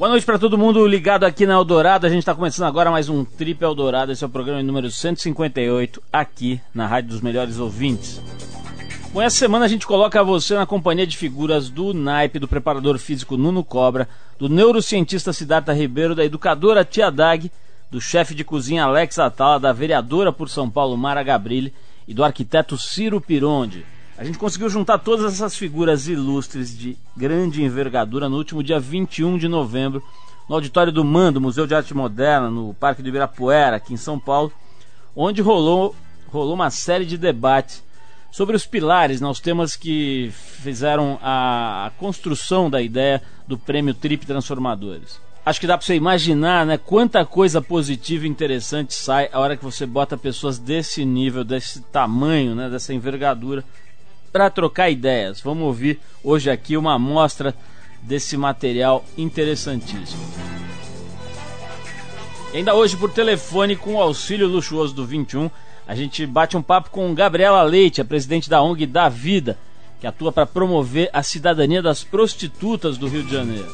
Boa noite para todo mundo ligado aqui na Eldorado. A gente está começando agora mais um Trip Eldorado. Esse é o programa número 158 aqui na Rádio dos Melhores Ouvintes. Bom, essa semana a gente coloca você na companhia de figuras do naipe, do preparador físico Nuno Cobra, do neurocientista Siddhartha Ribeiro, da educadora Tia Dag, do chefe de cozinha Alex Atala, da vereadora por São Paulo Mara Gabrilli e do arquiteto Ciro Pironde. A gente conseguiu juntar todas essas figuras ilustres de grande envergadura no último dia 21 de novembro, no auditório do Mando, Museu de Arte Moderna, no Parque do Ibirapuera, aqui em São Paulo, onde rolou, rolou uma série de debates sobre os pilares, né, os temas que fizeram a, a construção da ideia do prêmio Trip Transformadores. Acho que dá para você imaginar né, quanta coisa positiva e interessante sai a hora que você bota pessoas desse nível, desse tamanho, né, dessa envergadura para trocar ideias. Vamos ouvir hoje aqui uma amostra desse material interessantíssimo. E ainda hoje por telefone com o auxílio luxuoso do 21, a gente bate um papo com Gabriela Leite, a presidente da ONG Da Vida, que atua para promover a cidadania das prostitutas do Rio de Janeiro.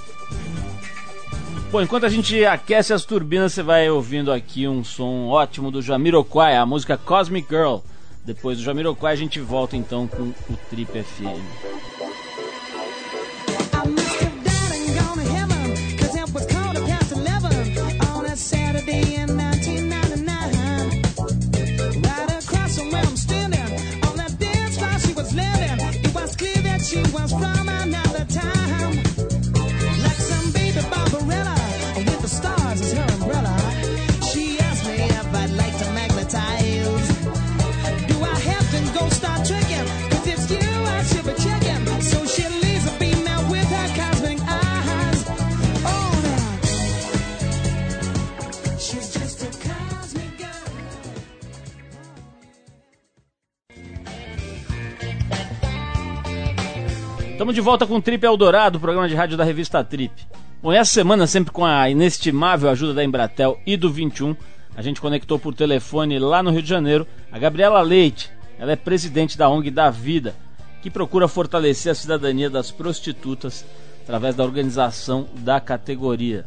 Bom, enquanto a gente aquece as turbinas, você vai ouvindo aqui um som ótimo do Jamiroquai, a música Cosmic Girl. Depois do Jamiroquai a gente volta então com o Trip FM. Estamos de volta com o Trip Eldorado, programa de rádio da revista Trip. Bom, essa semana, sempre com a inestimável ajuda da Embratel e do 21, a gente conectou por telefone lá no Rio de Janeiro a Gabriela Leite. Ela é presidente da ONG da Vida, que procura fortalecer a cidadania das prostitutas através da organização da categoria.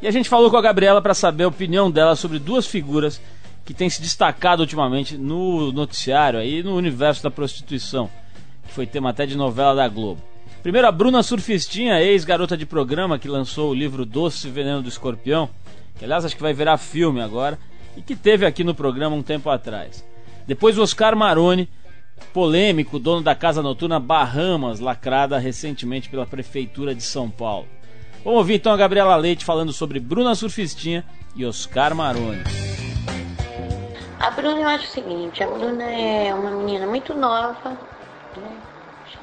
E a gente falou com a Gabriela para saber a opinião dela sobre duas figuras que têm se destacado ultimamente no noticiário aí no universo da prostituição, que foi tema até de novela da Globo. Primeiro a Bruna Surfistinha, ex-garota de programa que lançou o livro Doce Veneno do Escorpião, que aliás acho que vai virar filme agora, e que teve aqui no programa um tempo atrás. Depois o Oscar Maroni, polêmico, dono da casa noturna Bahamas, lacrada recentemente pela Prefeitura de São Paulo. Vamos ouvir então a Gabriela Leite falando sobre Bruna Surfistinha e Oscar Maroni. A Bruna, eu acho o seguinte: a Bruna é uma menina muito nova, né?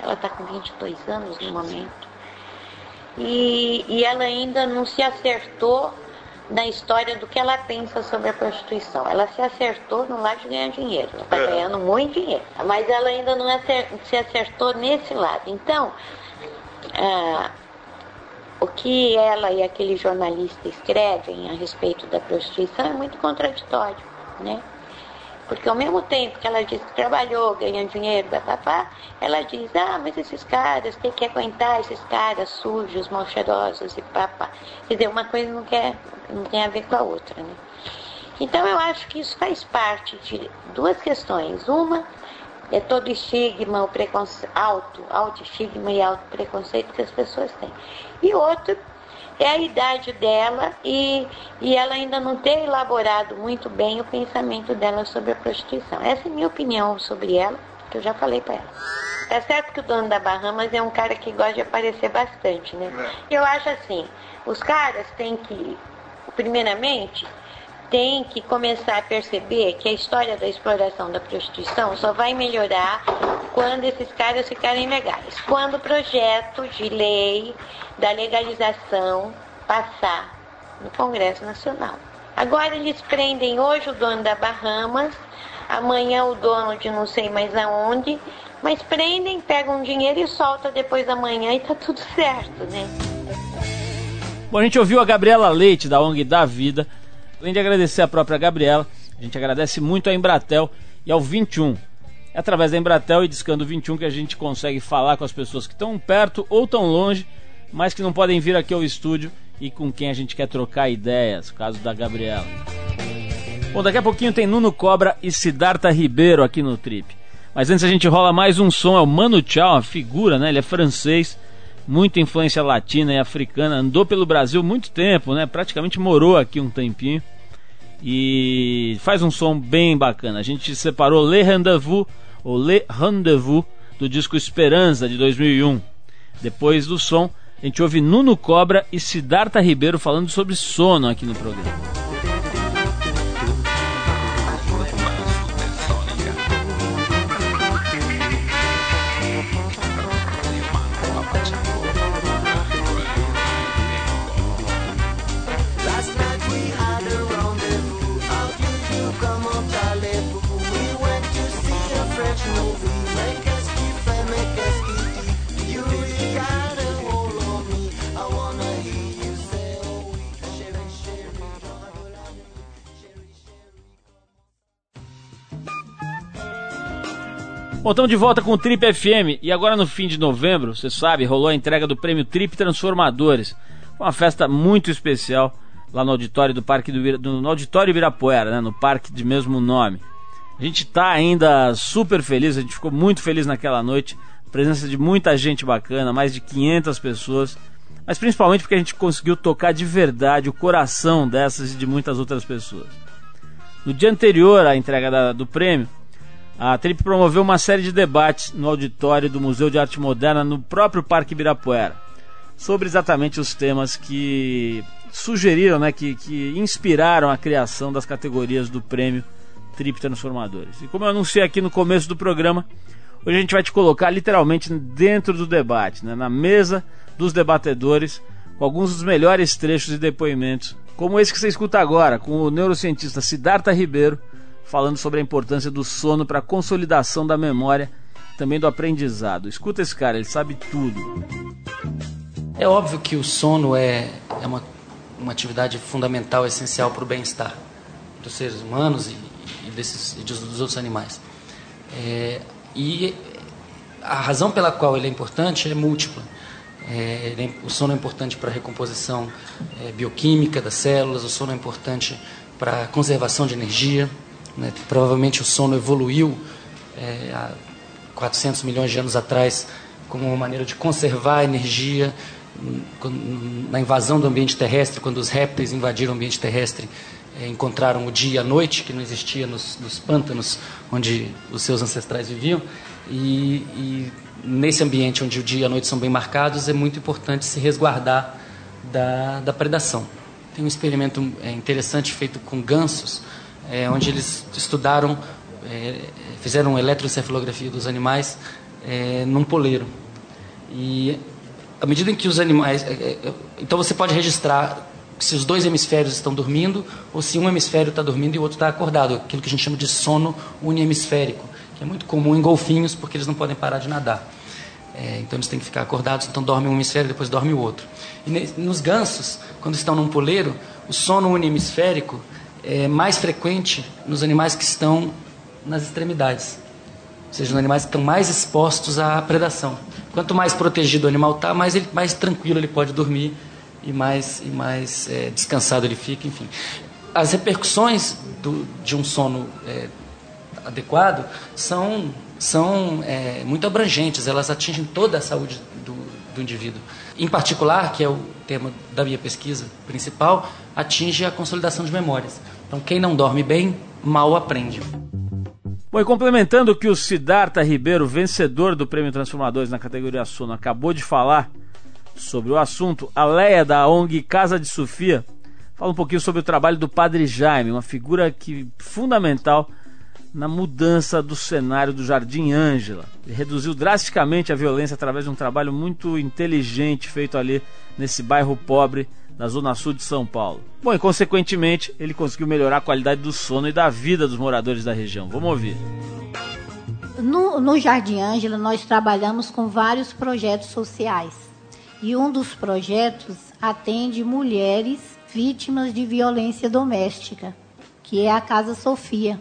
Ela está com 22 anos no momento. E, e ela ainda não se acertou na história do que ela pensa sobre a prostituição. Ela se acertou no lado de ganhar dinheiro. Ela está ganhando muito dinheiro. Mas ela ainda não se acertou nesse lado. Então, ah, o que ela e aquele jornalista escrevem a respeito da prostituição é muito contraditório, né? Porque ao mesmo tempo que ela diz que trabalhou, ganha dinheiro, papapá, ela diz, ah, mas esses caras, tem que aguentar esses caras sujos, mal cheirosos e papá. Quer dizer, uma coisa não, quer, não tem a ver com a outra, né? Então eu acho que isso faz parte de duas questões. Uma é todo estigma, o preconceito, alto, alto estigma e alto preconceito que as pessoas têm. E outro é a idade dela e, e ela ainda não ter elaborado muito bem o pensamento dela sobre a prostituição. Essa é a minha opinião sobre ela, que eu já falei para ela. Tá certo que o dono da Bahamas é um cara que gosta de aparecer bastante, né? Eu acho assim, os caras têm que, primeiramente, tem que começar a perceber que a história da exploração da prostituição só vai melhorar quando esses caras ficarem legais. Quando o projeto de lei da legalização passar no Congresso Nacional. Agora eles prendem hoje o dono da Bahamas, amanhã o dono de não sei mais aonde, mas prendem, pegam dinheiro e solta depois da manhã e tá tudo certo, né? Bom, a gente ouviu a Gabriela Leite, da ONG da Vida. Além de agradecer a própria Gabriela, a gente agradece muito a Embratel e ao 21. É através da Embratel e Discando 21 que a gente consegue falar com as pessoas que estão perto ou tão longe, mas que não podem vir aqui ao estúdio e com quem a gente quer trocar ideias, caso da Gabriela. Bom, daqui a pouquinho tem Nuno Cobra e Siddhartha Ribeiro aqui no Trip. Mas antes a gente rola mais um som, é o Mano Chao, uma figura, né? Ele é francês, muita influência latina e africana, andou pelo Brasil muito tempo, né? Praticamente morou aqui um tempinho. E faz um som bem bacana. A gente separou Le Rendezvous, ou Le Rendezvous, do disco Esperança de 2001. Depois do som, a gente ouve Nuno Cobra e Siddhartha Ribeiro falando sobre sono aqui no programa. Bom, estamos de volta com o Trip FM e agora no fim de novembro, você sabe, rolou a entrega do prêmio Trip Transformadores. Uma festa muito especial lá no auditório do Parque do, do no auditório Ibirapuera, né, no parque de mesmo nome. A gente está ainda super feliz, a gente ficou muito feliz naquela noite, presença de muita gente bacana, mais de 500 pessoas, mas principalmente porque a gente conseguiu tocar de verdade o coração dessas e de muitas outras pessoas. No dia anterior à entrega da, do prêmio, a Trip promoveu uma série de debates no auditório do Museu de Arte Moderna no próprio Parque Ibirapuera sobre exatamente os temas que sugeriram, né, que, que inspiraram a criação das categorias do prêmio Trip Transformadores. E como eu anunciei aqui no começo do programa, hoje a gente vai te colocar literalmente dentro do debate, né, na mesa dos debatedores, com alguns dos melhores trechos e depoimentos, como esse que você escuta agora, com o neurocientista Siddhartha Ribeiro falando sobre a importância do sono para a consolidação da memória, também do aprendizado. Escuta esse cara, ele sabe tudo. É óbvio que o sono é, é uma, uma atividade fundamental, essencial para o bem-estar dos seres humanos e, e, desses, e dos, outros animais. É, e a razão pela qual ele é importante é múltipla. É, é o sono é importante para a recomposição é, bioquímica das células, o sono é importante para a conservação de energia, né? Provavelmente o sono evoluiu é, há 400 milhões de anos atrás como uma maneira de conservar a energia na invasão do ambiente terrestre, quando os répteis invadiram o ambiente terrestre, é, encontraram o dia e a noite, que não existia nos, nos pântanos onde os seus ancestrais viviam. E, e, nesse ambiente onde o dia e a noite são bem marcados, é muito importante se resguardar da, da predação. Tem um experimento é, interessante feito com gansos, é, onde eles estudaram, é, fizeram eletroencefalografia dos animais é, num poleiro. E à medida em que os animais. É, é, então você pode registrar se os dois hemisférios estão dormindo ou se um hemisfério está dormindo e o outro está acordado, aquilo que a gente chama de sono unihemisférico, que é muito comum em golfinhos porque eles não podem parar de nadar. É, então eles têm que ficar acordados, então dorme um hemisfério depois dorme o outro. E nos gansos, quando estão num poleiro, o sono unihemisférico é mais frequente nos animais que estão nas extremidades, ou seja, nos animais que estão mais expostos à predação. Quanto mais protegido o animal está, mais, ele, mais tranquilo ele pode dormir e mais, e mais é, descansado ele fica, enfim. As repercussões do, de um sono é, adequado são, são é, muito abrangentes, elas atingem toda a saúde do, do indivíduo. Em particular, que é o tema da minha pesquisa principal, atinge a consolidação de memórias. Então, quem não dorme bem, mal aprende. Bom, e complementando o que o Siddhartha Ribeiro, vencedor do Prêmio Transformadores na categoria Sono, acabou de falar sobre o assunto, a Leia da ONG Casa de Sofia fala um pouquinho sobre o trabalho do Padre Jaime, uma figura que fundamental na mudança do cenário do Jardim Ângela. Ele reduziu drasticamente a violência através de um trabalho muito inteligente feito ali nesse bairro pobre na zona sul de São Paulo. Bom, e consequentemente, ele conseguiu melhorar a qualidade do sono e da vida dos moradores da região. Vamos ouvir. No, no Jardim Ângela, nós trabalhamos com vários projetos sociais. E um dos projetos atende mulheres vítimas de violência doméstica, que é a Casa Sofia.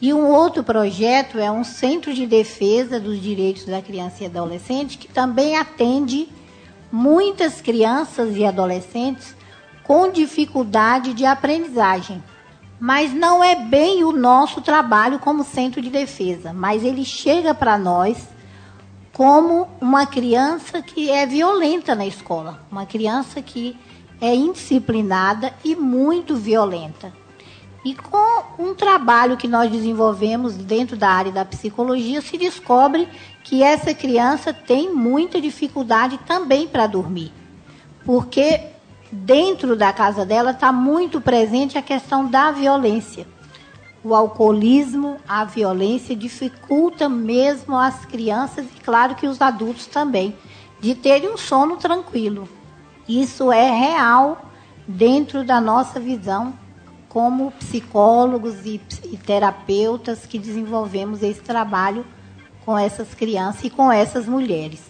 E um outro projeto é um centro de defesa dos direitos da criança e adolescente, que também atende muitas crianças e adolescentes com dificuldade de aprendizagem. Mas não é bem o nosso trabalho como centro de defesa, mas ele chega para nós como uma criança que é violenta na escola, uma criança que é indisciplinada e muito violenta. E com um trabalho que nós desenvolvemos dentro da área da psicologia, se descobre que essa criança tem muita dificuldade também para dormir. Porque dentro da casa dela está muito presente a questão da violência. O alcoolismo, a violência dificulta mesmo as crianças e, claro, que os adultos também, de terem um sono tranquilo. Isso é real dentro da nossa visão como psicólogos e, e terapeutas que desenvolvemos esse trabalho com essas crianças e com essas mulheres.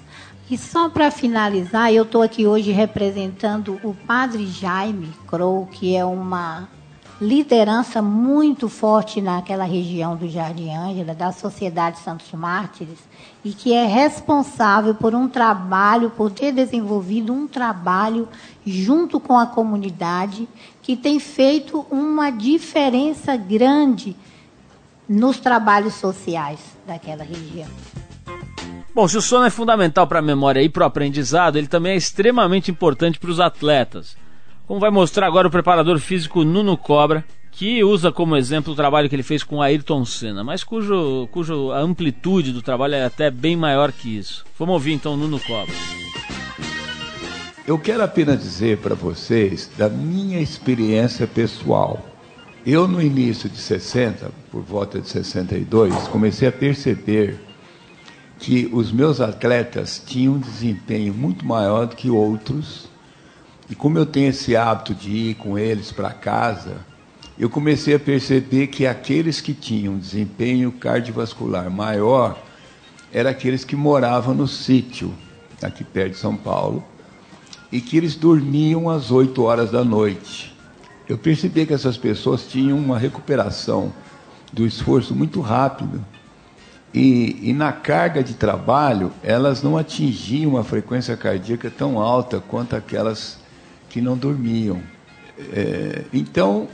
E só para finalizar, eu estou aqui hoje representando o Padre Jaime Crow, que é uma liderança muito forte naquela região do Jardim Ângela, da Sociedade Santos Mártires, e que é responsável por um trabalho, por ter desenvolvido um trabalho junto com a comunidade, que tem feito uma diferença grande nos trabalhos sociais daquela região. Bom, se o sono é fundamental para a memória e para o aprendizado, ele também é extremamente importante para os atletas. Como vai mostrar agora o preparador físico Nuno Cobra, que usa como exemplo o trabalho que ele fez com Ayrton Senna, mas cujo, cujo amplitude do trabalho é até bem maior que isso. Vamos ouvir então Nuno Cobra. Eu quero apenas dizer para vocês da minha experiência pessoal. Eu, no início de 60, por volta de 62, comecei a perceber que os meus atletas tinham um desempenho muito maior do que outros. E como eu tenho esse hábito de ir com eles para casa, eu comecei a perceber que aqueles que tinham desempenho cardiovascular maior eram aqueles que moravam no sítio, aqui perto de São Paulo, e que eles dormiam às 8 horas da noite. Eu percebi que essas pessoas tinham uma recuperação do esforço muito rápido. E, e, na carga de trabalho, elas não atingiam uma frequência cardíaca tão alta quanto aquelas que não dormiam. É, então,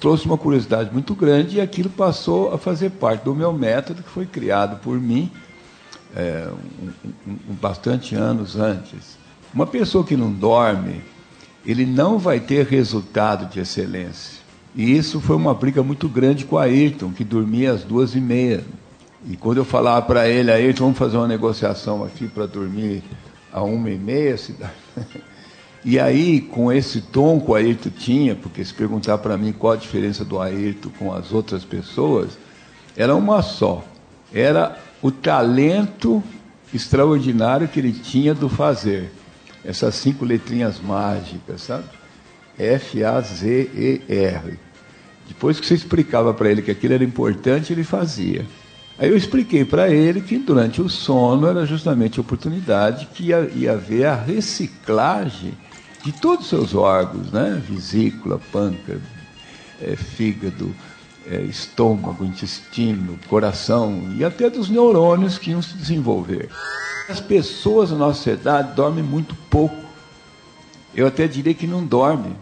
trouxe uma curiosidade muito grande e aquilo passou a fazer parte do meu método, que foi criado por mim é, um, um, bastante anos antes. Uma pessoa que não dorme, ele não vai ter resultado de excelência. E isso foi uma briga muito grande com a Ayrton, que dormia às duas e meia. E quando eu falava para ele, Ayrton, vamos fazer uma negociação aqui para dormir a uma e meia, cidade. E aí, com esse tom que o Ayrton tinha, porque se perguntar para mim qual a diferença do Ayrton com as outras pessoas, era uma só. Era o talento extraordinário que ele tinha do fazer essas cinco letrinhas mágicas, sabe? F-A-Z-E-R. Depois que você explicava para ele que aquilo era importante, ele fazia. Aí eu expliquei para ele que durante o sono era justamente a oportunidade que ia, ia haver a reciclagem de todos os seus órgãos, né? Vesícula, pâncreas, é, fígado, é, estômago, intestino, coração e até dos neurônios que iam se desenvolver. As pessoas na nossa sociedade dormem muito pouco. Eu até diria que não dormem.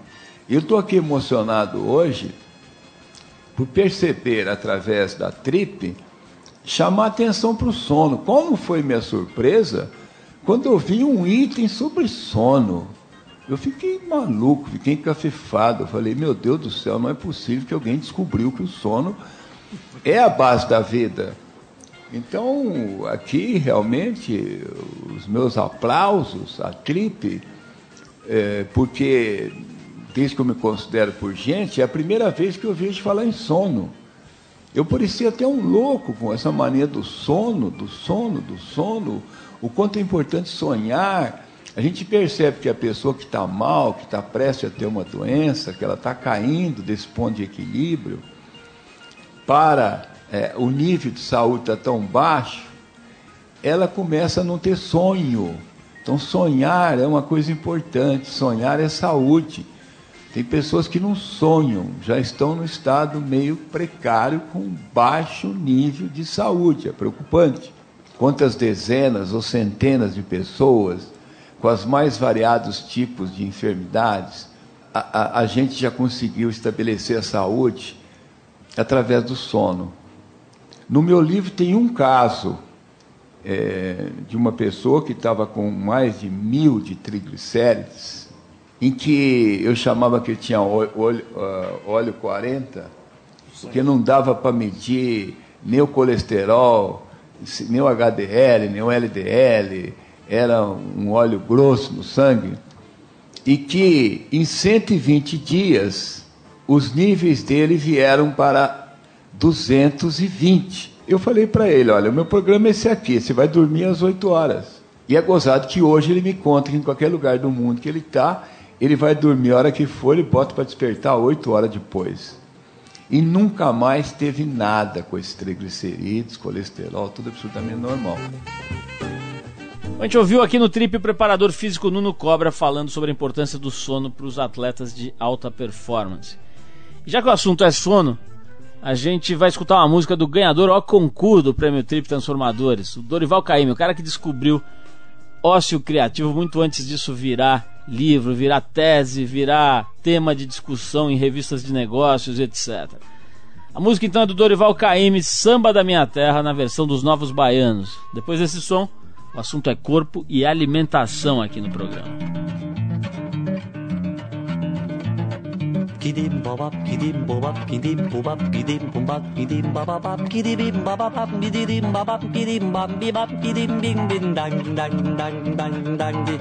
Eu estou aqui emocionado hoje por perceber através da trip chamar atenção para o sono. Como foi minha surpresa quando eu vi um item sobre sono. Eu fiquei maluco, fiquei encafifado. Eu falei, meu Deus do céu, não é possível que alguém descobriu que o sono é a base da vida. Então, aqui realmente, os meus aplausos à Clipe, é, porque desde que eu me considero por gente, é a primeira vez que eu vejo falar em sono. Eu parecia até um louco com essa mania do sono, do sono, do sono, o quanto é importante sonhar. A gente percebe que a pessoa que está mal, que está prestes a ter uma doença, que ela está caindo desse ponto de equilíbrio, para é, o nível de saúde está tão baixo, ela começa a não ter sonho. Então, sonhar é uma coisa importante, sonhar é saúde. Tem pessoas que não sonham, já estão no estado meio precário, com baixo nível de saúde, é preocupante. Quantas dezenas ou centenas de pessoas com os mais variados tipos de enfermidades, a, a, a gente já conseguiu estabelecer a saúde através do sono. No meu livro tem um caso é, de uma pessoa que estava com mais de mil de triglicérides, em que eu chamava que tinha óleo, óleo, uh, óleo 40, porque não dava para medir nem o colesterol, nem o HDL, nem o LDL, era um óleo grosso no sangue, e que em 120 dias os níveis dele vieram para 220. Eu falei para ele: olha, o meu programa é esse aqui, você vai dormir às 8 horas. E é gozado que hoje ele me conta que em qualquer lugar do mundo que ele está, ele vai dormir a hora que for e bota para despertar 8 horas depois. E nunca mais teve nada com esses triglicerídeos, colesterol, tudo absolutamente normal. A gente ouviu aqui no Trip o preparador físico Nuno Cobra falando sobre a importância do sono para os atletas de alta performance. Já que o assunto é sono, a gente vai escutar uma música do ganhador ao concurso do Prêmio Trip Transformadores, o Dorival Caymmi, o cara que descobriu ócio criativo muito antes disso virar livro, virar tese, virar tema de discussão em revistas de negócios, etc. A música então é do Dorival Caymmi, Samba da Minha Terra, na versão dos Novos Baianos. Depois desse som, o assunto é corpo e alimentação aqui no programa. Kidim babap kidim bobap kidim bobap kidim bombap kidim babap kidim babap kidim babap kidim bam bibap kidim bing bin dang dang dang dang dang di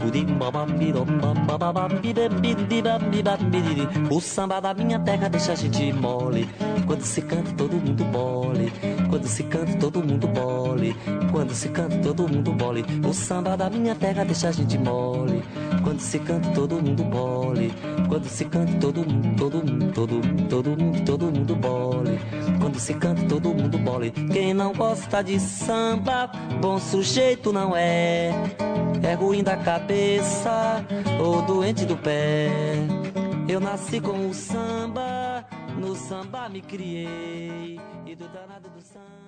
kidim babap bidom bam babap bidem bin bibam bibam bidiri o samba da minha terra deixa a gente mole. Quando se canta todo mundo bole quando se canta todo mundo bole quando se canta todo mundo bole o samba da minha terra deixa a gente mole. Quando se canta todo mundo bole quando se canta todo mundo, todo mundo, todo mundo, todo mundo, todo mundo bole. Quando se canta, todo mundo bole. Quem não gosta de samba, bom sujeito não é. É ruim da cabeça ou doente do pé. Eu nasci com o samba, no samba me criei. E do danado do samba.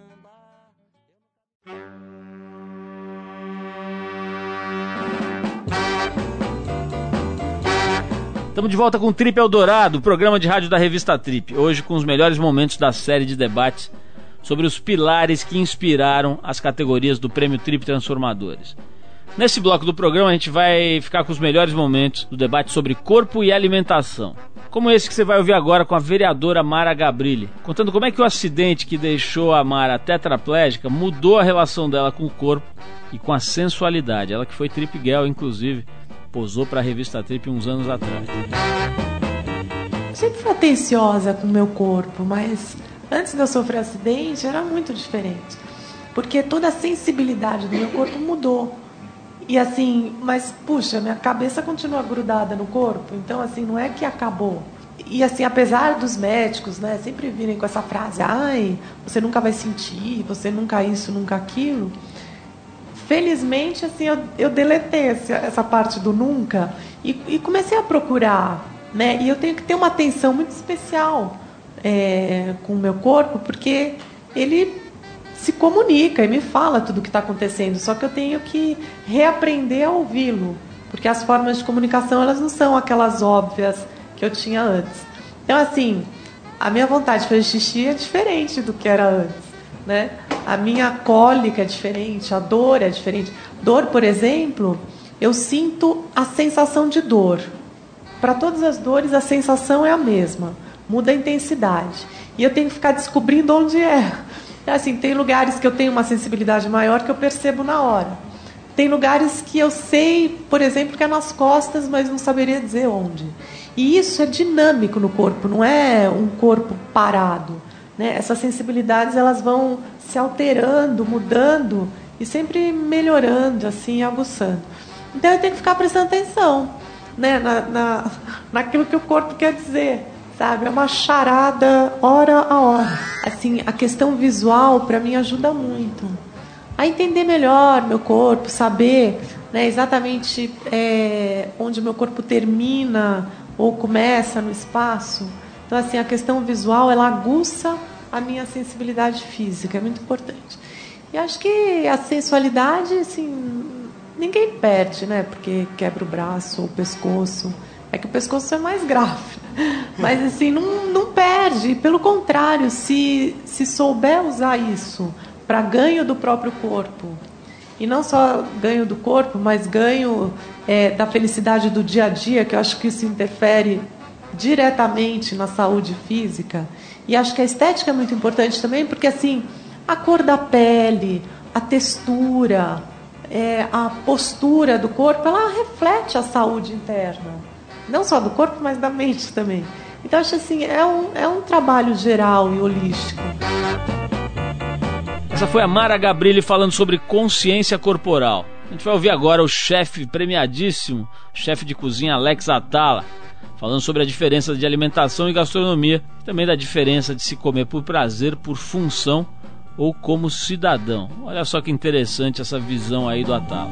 Estamos de volta com o Trip Eldorado, programa de rádio da revista Trip. Hoje com os melhores momentos da série de debates sobre os pilares que inspiraram as categorias do Prêmio Trip Transformadores. Nesse bloco do programa a gente vai ficar com os melhores momentos do debate sobre corpo e alimentação. Como esse que você vai ouvir agora com a vereadora Mara Gabrilli, contando como é que o acidente que deixou a Mara tetraplégica mudou a relação dela com o corpo e com a sensualidade. Ela que foi trip girl, inclusive, posou para a revista Trip uns anos atrás. Sempre fui atenciosa com o meu corpo, mas antes de eu sofrer acidente era muito diferente. Porque toda a sensibilidade do meu corpo mudou. E assim, mas puxa, minha cabeça continua grudada no corpo, então assim, não é que acabou. E assim, apesar dos médicos, né, sempre virem com essa frase: "Ai, você nunca vai sentir, você nunca isso, nunca aquilo" felizmente, assim, eu, eu deletei essa, essa parte do nunca e, e, comecei a procurar, né? E eu tenho que ter uma atenção muito especial é, com o meu corpo, porque ele se comunica e me fala tudo o que está acontecendo. Só que eu tenho que reaprender a ouvi-lo, porque as formas de comunicação elas não são aquelas óbvias que eu tinha antes. Então, assim, a minha vontade de fazer xixi é diferente do que era antes, né? a minha cólica é diferente, a dor é diferente. Dor, por exemplo, eu sinto a sensação de dor. Para todas as dores, a sensação é a mesma, muda a intensidade. E eu tenho que ficar descobrindo onde é. Assim, tem lugares que eu tenho uma sensibilidade maior que eu percebo na hora. Tem lugares que eu sei, por exemplo, que é nas costas, mas não saberia dizer onde. E isso é dinâmico no corpo, não é um corpo parado. Né? Essas sensibilidades elas vão se alterando, mudando e sempre melhorando, assim, aguçando. Então eu tenho que ficar prestando atenção né? na, na, naquilo que o corpo quer dizer. Sabe, é uma charada hora a hora. Assim, a questão visual para mim ajuda muito a entender melhor meu corpo, saber né, exatamente é, onde meu corpo termina ou começa no espaço. Então, assim, a questão visual, ela aguça a minha sensibilidade física, é muito importante. E acho que a sensualidade, assim, ninguém perde, né? Porque quebra o braço ou o pescoço. É que o pescoço é mais grave. Mas assim, não, não perde. Pelo contrário, se, se souber usar isso para ganho do próprio corpo, e não só ganho do corpo, mas ganho é, da felicidade do dia a dia, que eu acho que isso interfere diretamente na saúde física. E acho que a estética é muito importante também, porque assim, a cor da pele, a textura, é, a postura do corpo, ela reflete a saúde interna. Não só do corpo, mas da mente também. Então, acho assim, é um, é um trabalho geral e holístico. Essa foi a Mara Gabrilli falando sobre consciência corporal. A gente vai ouvir agora o chefe premiadíssimo, chefe de cozinha Alex Atala, falando sobre a diferença de alimentação e gastronomia, também da diferença de se comer por prazer, por função ou como cidadão. Olha só que interessante essa visão aí do Atala.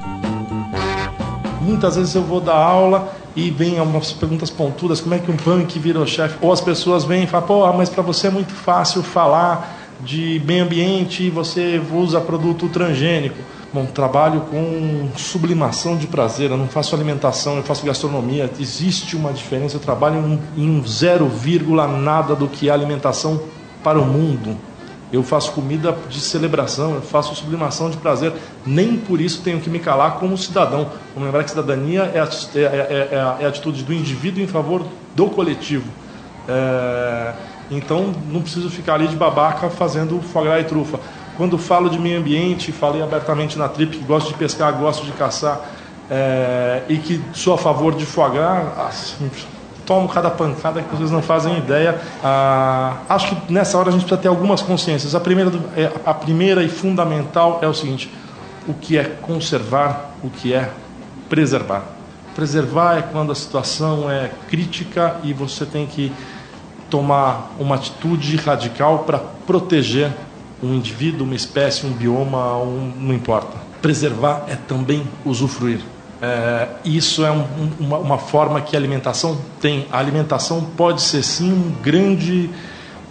Muitas vezes eu vou dar aula e vem umas perguntas pontudas, como é que um punk vira chefe? Ou as pessoas vêm e falam, pô, mas para você é muito fácil falar de meio ambiente e você usa produto transgênico. Bom, trabalho com sublimação de prazer, eu não faço alimentação, eu faço gastronomia. Existe uma diferença, eu trabalho em um zero vírgula nada do que é alimentação para o mundo. Eu faço comida de celebração, eu faço sublimação de prazer. Nem por isso tenho que me calar como cidadão. Vamos lembrar que cidadania é a, é, é, é, é a atitude do indivíduo em favor do coletivo. É, então não preciso ficar ali de babaca fazendo foie e trufa. Quando falo de meio ambiente, falei abertamente na trip que gosto de pescar, gosto de caçar é, e que sou a favor de foie gras, assim, tomo cada pancada que vocês não fazem ideia. Ah, acho que nessa hora a gente precisa ter algumas consciências. A primeira, é, a primeira e fundamental é o seguinte: o que é conservar, o que é preservar. Preservar é quando a situação é crítica e você tem que tomar uma atitude radical para proteger um indivíduo, uma espécie, um bioma, um, não importa. Preservar é também usufruir. É, isso é um, uma, uma, forma que a alimentação tem. A alimentação pode ser sim um grande,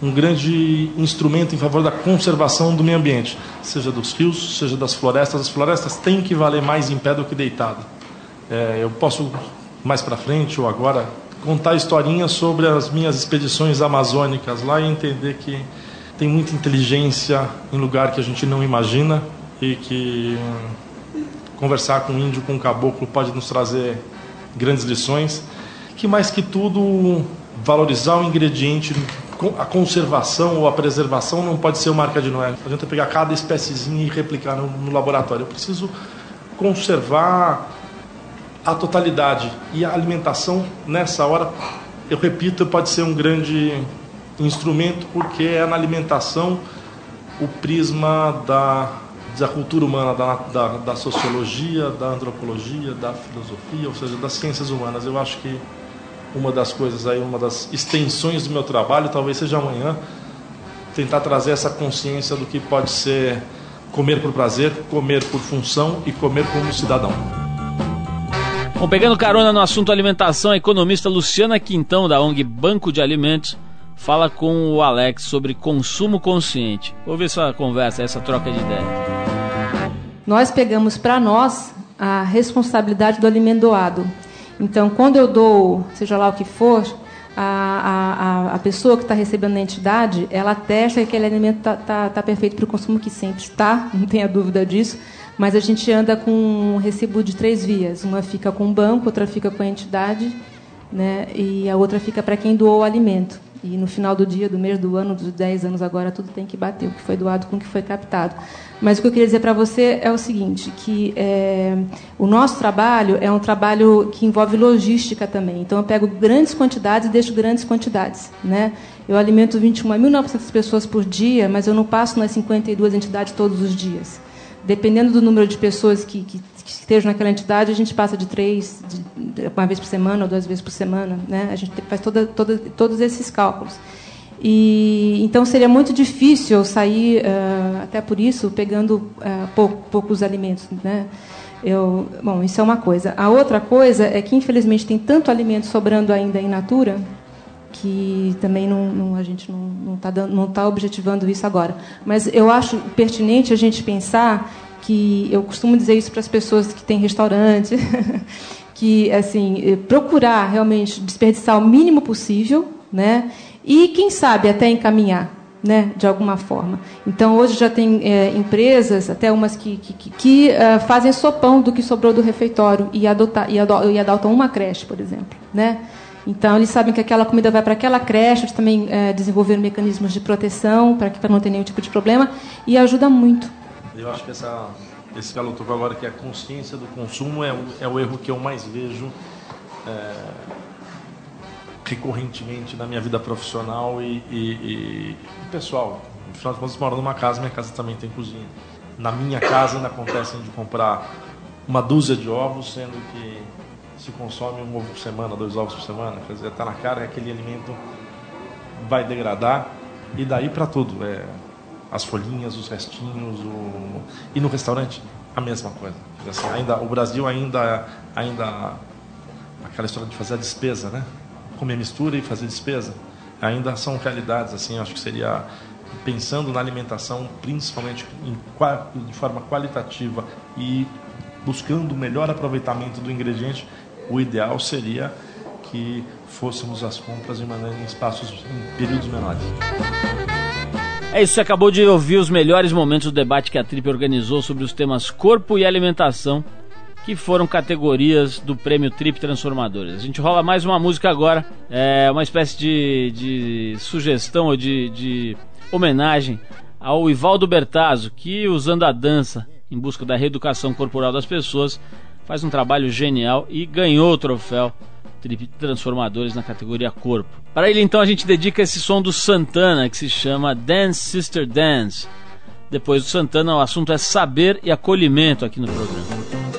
um grande instrumento em favor da conservação do meio ambiente, seja dos rios, seja das florestas. As florestas têm que valer mais em pé do que deitado. É, eu posso mais para frente ou agora contar historinhas sobre as minhas expedições amazônicas lá e entender que tem muita inteligência em lugar que a gente não imagina e que conversar com um índio, com um caboclo, pode nos trazer grandes lições. Que mais que tudo, valorizar o ingrediente, a conservação ou a preservação não pode ser uma marca de Noé. Não adianta pegar cada espéciezinha e replicar no, no laboratório. Eu preciso conservar a totalidade. E a alimentação, nessa hora, eu repito, pode ser um grande instrumento, porque é na alimentação o prisma da da cultura humana, da, da, da, sociologia, da antropologia, da filosofia, ou seja, das ciências humanas. Eu acho que uma das coisas aí, uma das extensões do meu trabalho, talvez seja amanhã, tentar trazer essa consciência do que pode ser comer por prazer, comer por função e comer como cidadão. Bom, pegando carona no assunto alimentação, a economista Luciana Quintão, da ONG Banco de Alimentos, fala com o Alex sobre consumo consciente. Vou ver essa conversa, essa troca de ideia. Nós pegamos para nós a responsabilidade do alimento doado. Então, quando eu dou, seja lá o que for, a, a, a pessoa que está recebendo a entidade, ela testa que aquele alimento está tá, tá perfeito para o consumo, que sempre está, não tenha dúvida disso. Mas a gente anda com um recibo de três vias. Uma fica com o banco, outra fica com a entidade, né? e a outra fica para quem doou o alimento. E no final do dia, do mês, do ano, dos 10 anos agora, tudo tem que bater, o que foi doado com o que foi captado. Mas o que eu queria dizer para você é o seguinte, que é, o nosso trabalho é um trabalho que envolve logística também. Então, eu pego grandes quantidades e deixo grandes quantidades. Né? Eu alimento 21 a 1.900 pessoas por dia, mas eu não passo nas 52 entidades todos os dias. Dependendo do número de pessoas que, que que estejam naquela entidade, a gente passa de três, de, uma vez por semana ou duas vezes por semana. Né? A gente faz toda, toda, todos esses cálculos. E, então seria muito difícil sair, uh, até por isso, pegando uh, pouco, poucos alimentos. Né? Eu, bom, isso é uma coisa. A outra coisa é que, infelizmente, tem tanto alimento sobrando ainda em natura que também não, não, a gente não está tá, não tá objetivando isso agora. Mas eu acho pertinente a gente pensar que eu costumo dizer isso para as pessoas que têm restaurante, que assim eh, procurar realmente desperdiçar o mínimo possível, né? E quem sabe até encaminhar, né? De alguma forma. Então hoje já tem é, empresas, até umas que que, que, que uh, fazem sopão do que sobrou do refeitório e adotar e, ado, e adotam uma creche, por exemplo, né? Então, eles sabem que aquela comida vai para aquela creche, eles também é, desenvolveram mecanismos de proteção para que não tenha nenhum tipo de problema e ajuda muito. Eu acho que essa, esse que ela tocou agora, que é a consciência do consumo, é o, é o erro que eu mais vejo é, recorrentemente na minha vida profissional e, e, e, pessoal. No final de contas, moro numa casa, minha casa também tem cozinha. Na minha casa ainda acontece de comprar uma dúzia de ovos, sendo que se consome um ovo por semana, dois ovos por semana, quer dizer, está na cara que aquele alimento vai degradar e daí para tudo, é as folhinhas, os restinhos, o... e no restaurante a mesma coisa. Assim, ainda o Brasil ainda ainda aquela história de fazer a despesa, né? Comer mistura e fazer despesa, ainda são realidades assim, acho que seria pensando na alimentação, principalmente em, de forma qualitativa e buscando o melhor aproveitamento do ingrediente, o ideal seria que fôssemos às compras em, maneira, em espaços em períodos menores. É isso, você acabou de ouvir os melhores momentos do debate que a Trip organizou sobre os temas corpo e alimentação, que foram categorias do prêmio Trip Transformadores. A gente rola mais uma música agora, é uma espécie de, de sugestão ou de, de homenagem ao Ivaldo Bertazzo, que usando a dança em busca da reeducação corporal das pessoas, faz um trabalho genial e ganhou o troféu Transformadores na categoria Corpo. Para ele, então, a gente dedica esse som do Santana que se chama Dance Sister Dance. Depois do Santana, o assunto é saber e acolhimento aqui no programa.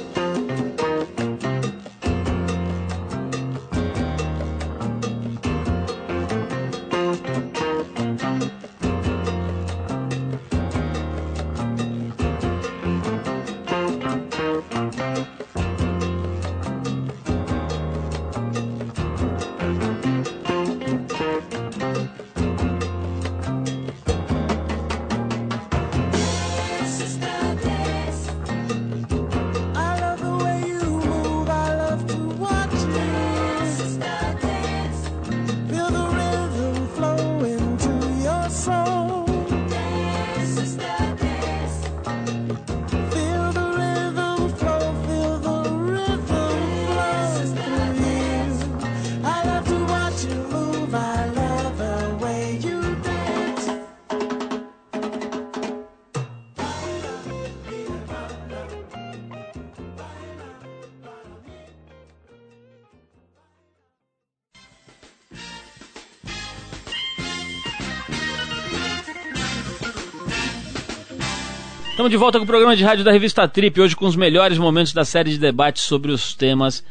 Estamos de volta com o programa de rádio da revista Trip, hoje com os melhores momentos da série de debates sobre os temas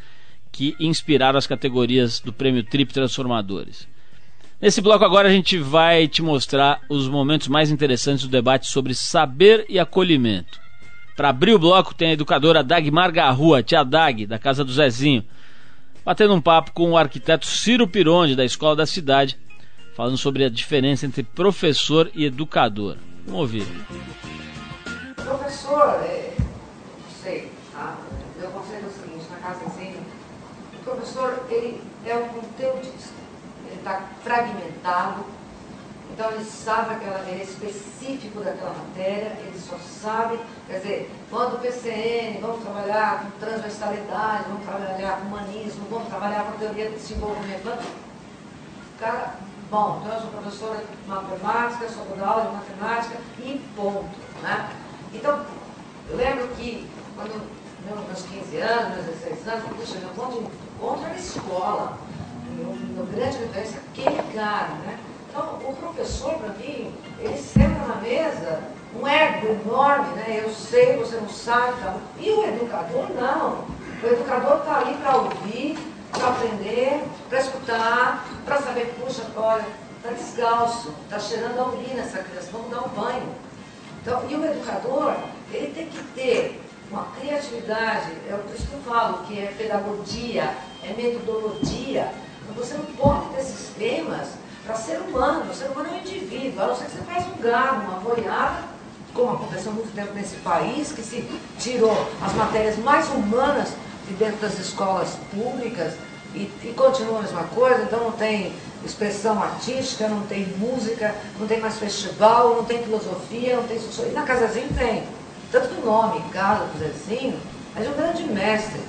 que inspiraram as categorias do prêmio Trip Transformadores. Nesse bloco agora a gente vai te mostrar os momentos mais interessantes do debate sobre saber e acolhimento. Para abrir o bloco tem a educadora Dagmar Garrua, tia Dag, da casa do Zezinho, batendo um papo com o arquiteto Ciro Pironde, da Escola da Cidade, falando sobre a diferença entre professor e educador. Vamos ouvir professor, é, não sei, tá? meu conselho é o seguinte, na casa ensina, o professor ele é um conteudista, ele está fragmentado, então ele sabe aquela, ele é específico daquela matéria, ele só sabe, quer dizer, quando o PCN, vamos trabalhar com transversalidade, vamos trabalhar com humanismo, vamos trabalhar com teoria de desenvolvimento, cara, bom, então eu sou professora de matemática, sou da aula de matemática e ponto, né? Então, eu lembro que quando meus 15 anos, meus 16 anos, puxa, meu ponto de encontro era escola. Meu, meu grande referência aquele cara, né? Então, o professor, para mim, ele senta na mesa, um ego enorme, né? Eu sei, você não sabe. Tá? E o educador, não. O educador está ali para ouvir, para aprender, para escutar, para saber, puxa, olha, está descalço, está cheirando a urina essa criança, vamos dar um banho. Então, e o educador, ele tem que ter uma criatividade, é por isso que eu falo que é pedagogia, é metodologia. Então, você não pode ter sistemas para ser humano. O ser humano é um indivíduo. A não ser que você faz um gado, uma boiada, como aconteceu muito tempo nesse país, que se tirou as matérias mais humanas de dentro das escolas públicas e, e continua a mesma coisa, então não tem expressão artística, não tem música, não tem mais festival, não tem filosofia, não tem sociologia. E na Casazinho tem. Tanto que o nome, do Zezinho, é de um grande mestre.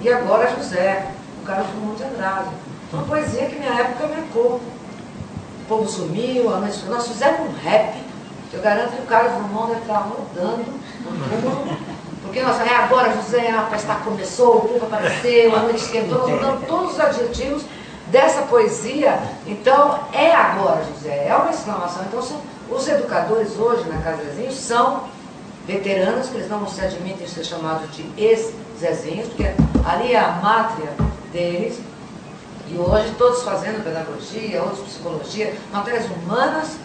E agora José, o Carlos Drummond de Andrade. Uma poesia que minha época marcou. O povo sumiu, nós fizemos um rap. Eu garanto que o Carlos Drummond deve estar rodando Porque nós é agora, José, a festa começou, o povo apareceu, a noite esquentou, nós usamos todos os adjetivos dessa poesia. Então, é agora, José, é uma exclamação. Então, os educadores hoje na Casa Zezinho são veteranos, que eles não se admitem ser chamados de ex-Zezinhos, porque ali é a mátria deles. E hoje todos fazendo pedagogia, outros psicologia, matérias humanas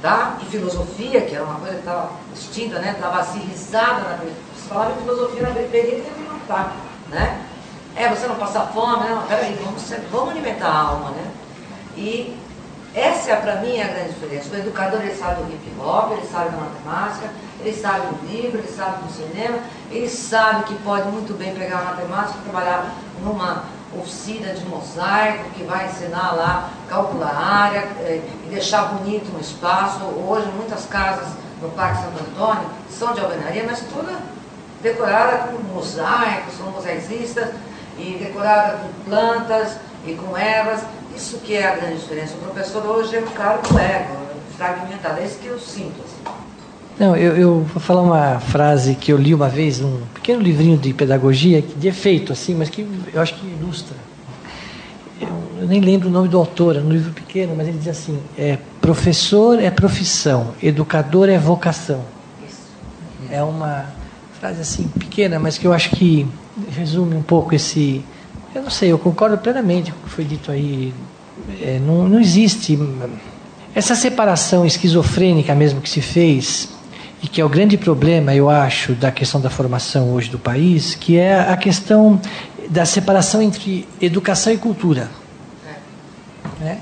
tá? e filosofia, que era uma coisa que estava extinta, né? estava assim, risada na em filosofia na periferia, que ia matar. Né? É, você não passar fome, não, peraí, vamos, vamos alimentar a alma, né? E essa é para mim a grande diferença. O educador ele sabe do hip hop, ele sabe da matemática, ele sabe do livro, ele sabe do cinema, ele sabe que pode muito bem pegar a matemática e trabalhar numa oficina de mosaico, que vai ensinar lá, calcular a área é, e deixar bonito um espaço. Hoje muitas casas no Parque Santo Antônio são de alvenaria, mas toda decorada com mosaicos, com mosaicistas e decorada com plantas e com ervas. Isso que é a grande diferença. O professor hoje é um cara com ego, fragmentado. É isso que eu sinto. Assim. Não, eu, eu, vou falar uma frase que eu li uma vez num pequeno livrinho de pedagogia, de efeito, assim, mas que eu acho que ilustra. Eu, eu nem lembro o nome do autor, é um livro pequeno, mas ele diz assim: é, professor é profissão, educador é vocação. É uma frase assim pequena, mas que eu acho que resume um pouco esse. Eu não sei, eu concordo plenamente com o que foi dito aí. É, não, não existe essa separação esquizofrênica mesmo que se fez e que é o grande problema, eu acho, da questão da formação hoje do país, que é a questão da separação entre educação e cultura. Né?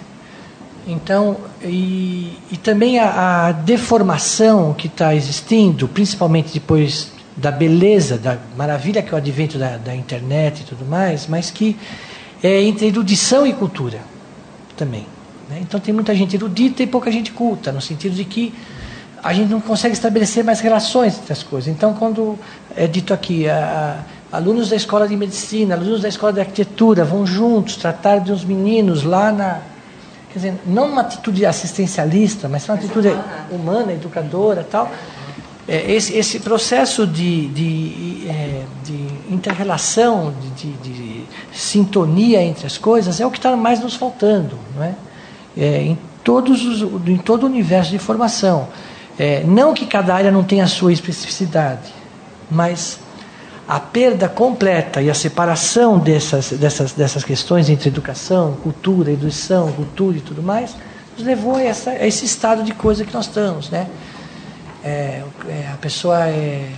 Então, e, e também a, a deformação que está existindo, principalmente depois da beleza, da maravilha que é o advento da, da internet e tudo mais, mas que é entre erudição e cultura também. Né? Então tem muita gente erudita e pouca gente culta, no sentido de que a gente não consegue estabelecer mais relações entre as coisas. Então, quando é dito aqui, a, a, alunos da escola de medicina, alunos da escola de arquitetura vão juntos tratar de uns meninos lá na. Quer dizer, não uma atitude assistencialista, mas uma atitude humana, educadora tal esse, esse, processo de, de, é, de inter-relação, de, de, de, sintonia entre as coisas, é o que está mais nos faltando não é? é em, todos os, em todo o universo de formação. É, não que cada área não tenha a sua especificidade, mas a perda completa e a separação dessas, dessas, dessas questões entre educação, cultura, educação, cultura e tudo mais, nos levou a, essa, a esse estado de coisa que nós estamos. Né? É, é, a pessoa é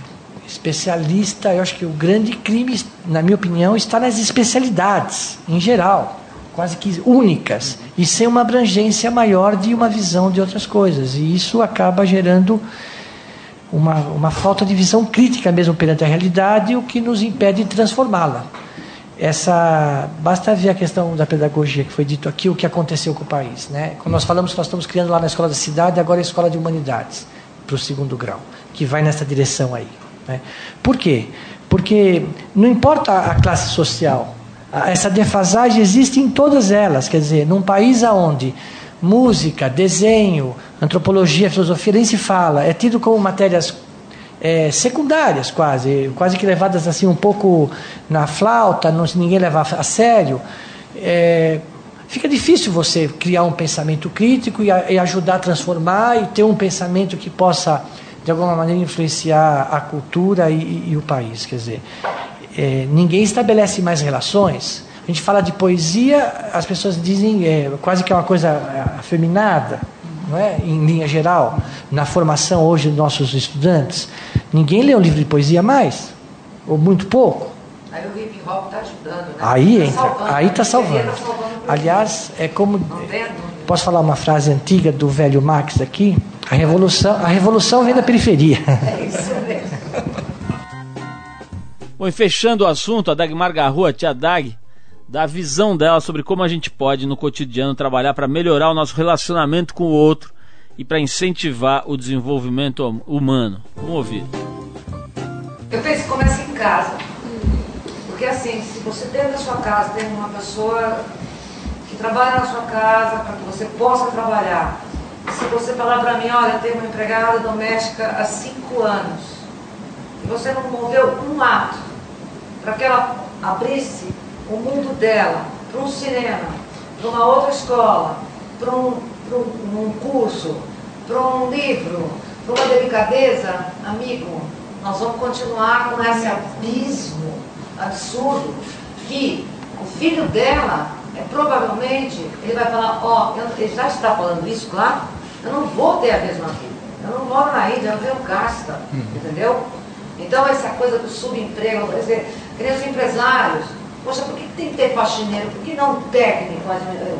especialista. Eu acho que o grande crime, na minha opinião, está nas especialidades, em geral, quase que únicas, e sem uma abrangência maior de uma visão de outras coisas. E isso acaba gerando uma, uma falta de visão crítica mesmo perante a realidade, o que nos impede de transformá-la. Essa basta ver a questão da pedagogia que foi dito aqui, o que aconteceu com o país, né? Quando nós falamos que nós estamos criando lá na escola da cidade, agora é a escola de humanidades para o segundo grau, que vai nessa direção aí. Né? Por quê? Porque não importa a classe social, essa defasagem existe em todas elas. Quer dizer, num país onde música, desenho, antropologia, filosofia nem se fala, é tido como matérias é, secundárias quase, quase que levadas assim um pouco na flauta, não, ninguém leva a sério. É, fica difícil você criar um pensamento crítico e, e, ajudar a transformar e ter um pensamento que possa, de alguma maneira, influenciar a cultura e, e, o país. Quer dizer, é, ninguém estabelece mais relações. A gente fala de poesia, as pessoas dizem é, quase que é uma coisa é, afeminada, não é? em linha geral, na formação hoje dos nossos estudantes. Ninguém lê um livro de poesia mais, ou muito pouco. Aí o hip hop está ajudando, né? Aí tá entra, salvando, aí está salvando. Aliás, é como. Posso falar uma frase antiga do velho Marx aqui? A revolução, a revolução vem da periferia. É isso mesmo. Bom, e fechando o assunto, a Dagmar Garrua, a tia Dag, dá a visão dela sobre como a gente pode, no cotidiano, trabalhar para melhorar o nosso relacionamento com o outro e para incentivar o desenvolvimento hum- humano. Vamos ouvir. Eu penso que começa em casa. Porque assim, se você dentro da sua casa tem uma pessoa que trabalha na sua casa para que você possa trabalhar. Se você falar para mim, olha, eu tenho uma empregada doméstica há cinco anos, e você não moveu um ato para que ela abrisse o mundo dela para um cinema, para uma outra escola, para um, um curso, para um livro, para uma delicadeza, amigo, nós vamos continuar com esse abismo absurdo que o filho dela, é, provavelmente, ele vai falar, ó, eu- ele já está falando isso, claro, eu não vou ter a mesma vida. Eu não moro na Índia, eu não tenho casta, entendeu? Então essa coisa do subemprego, quer dizer, que nem os empresários, poxa, por que tem que ter faxineiro? Por que não técnico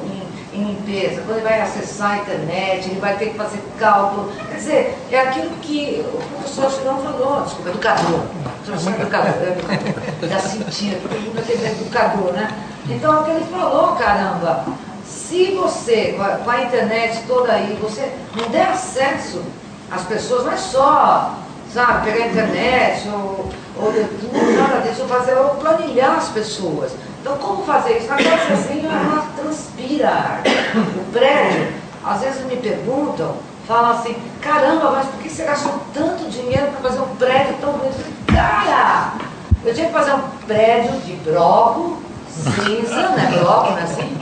em, em limpeza? Quando ele vai acessar a internet, ele vai ter que fazer cálculo. Quer dizer, é aquilo que o professor Chirão falou, desculpa, educador. Professor educador, é, já sentia, porque mundo teve educador, né? Então é o que ele falou, caramba. Se você, com a, internet toda aí, você não der acesso às pessoas, não é só, sabe, pegar a internet ou, ou YouTube, nada disso, fazer, ou planilhar as pessoas. Então, como fazer isso? Na assim, ela transpira. O prédio, às vezes me perguntam, falam assim, caramba, mas por que você gastou tanto dinheiro para fazer um prédio tão bonito? Cara, eu tinha que fazer um prédio de broco, cinza, né? Broco, não é assim?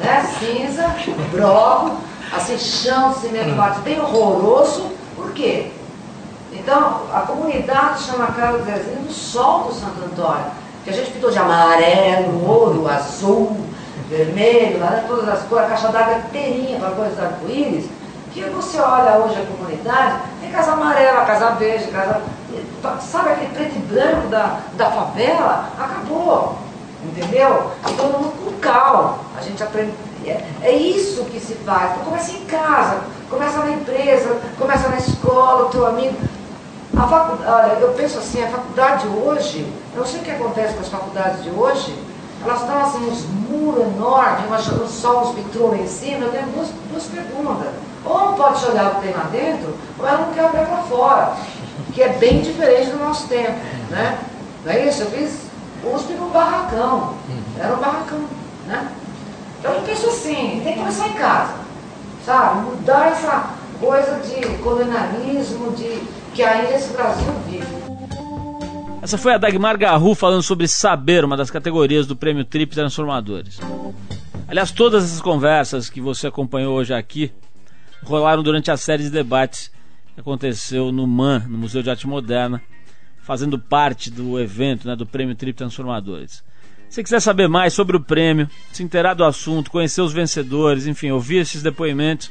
Né? Cinza, broco, assim, chão de cimento bate bem horroroso. Por quê? Então, a comunidade chama Carlos Zezinho do Sol do Santo Antônio, que a gente pintou de amarelo, ouro, azul, vermelho, lá, todas as cores, a caixa d'água inteirinha para cores arco-íris, que você olha hoje a comunidade, tem casa amarela, casa verde, casa. Sabe aquele preto e branco da, da favela? Acabou. Entendeu? E todo mundo com cal. A gente aprende. É, é isso que se faz. Então começa em casa, começa na empresa, começa na escola, o teu amigo. A facu... Olha, eu penso assim, a faculdade hoje, eu não sei o que acontece com as faculdades de hoje, elas estão assim, uns muros enormes, umas, uns solos vitrô em cima, eu tenho duas, duas perguntas. Ou não pode olhar o que tem lá dentro, ou ela não quer olhar para fora, que é bem diferente do nosso tempo, né? Não é isso? Eu fiz USP no barracão, era um barracão, né? Então eu penso assim, tem que começar em casa, sabe? Mudar essa coisa de colonialismo, de que ainda esse Brasil vive. Essa foi a Dagmar Garru falando sobre saber, uma das categorias do Prêmio Trip Transformadores. Aliás, todas essas conversas que você acompanhou hoje aqui rolaram durante a série de debates que aconteceu no MAN, no Museu de Arte Moderna, fazendo parte do evento né, do Prêmio Trip Transformadores. Se quiser saber mais sobre o prêmio, se inteirar do assunto, conhecer os vencedores, enfim, ouvir esses depoimentos,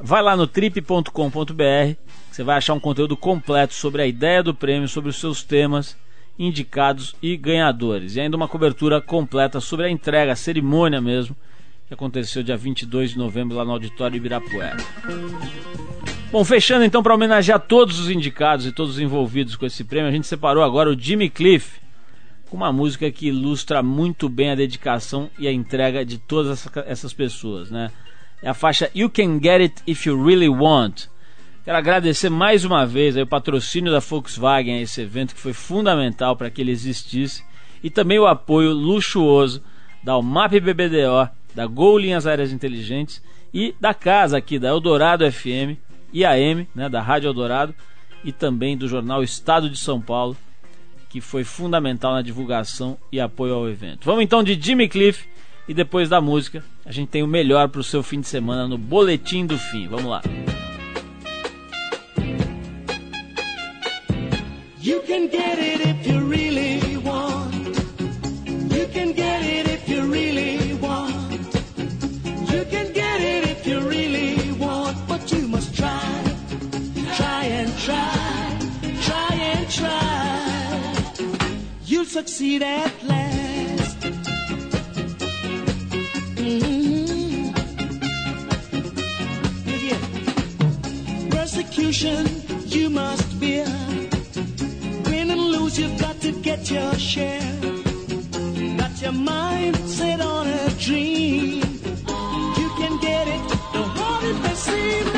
vai lá no trip.com.br, você vai achar um conteúdo completo sobre a ideia do prêmio, sobre os seus temas, indicados e ganhadores. E ainda uma cobertura completa sobre a entrega, a cerimônia mesmo, que aconteceu dia 22 de novembro lá no Auditório Ibirapuera. Bom, fechando então para homenagear todos os indicados e todos os envolvidos com esse prêmio, a gente separou agora o Jimmy Cliff com uma música que ilustra muito bem a dedicação e a entrega de todas essas pessoas, né? É a faixa You Can Get It If You Really Want. Quero agradecer mais uma vez o patrocínio da Volkswagen a esse evento que foi fundamental para que ele existisse e também o apoio luxuoso da UMAP BBDO, da Gol Linhas Aéreas Inteligentes e da casa aqui da Eldorado FM e AM, né, da Rádio Eldorado e também do jornal Estado de São Paulo, que foi fundamental na divulgação e apoio ao evento. Vamos então de Jimmy Cliff e depois da música a gente tem o melhor para o seu fim de semana no Boletim do Fim. Vamos lá. You can get it if you really want. You can get it if you really want. You can get it if you really want, but you must try. Try and try. Try and try. You'll succeed at last. Mhm. Yeah. solution you must bear. You've got to get your share. Got your mind set on a dream. You can get it, don't hold it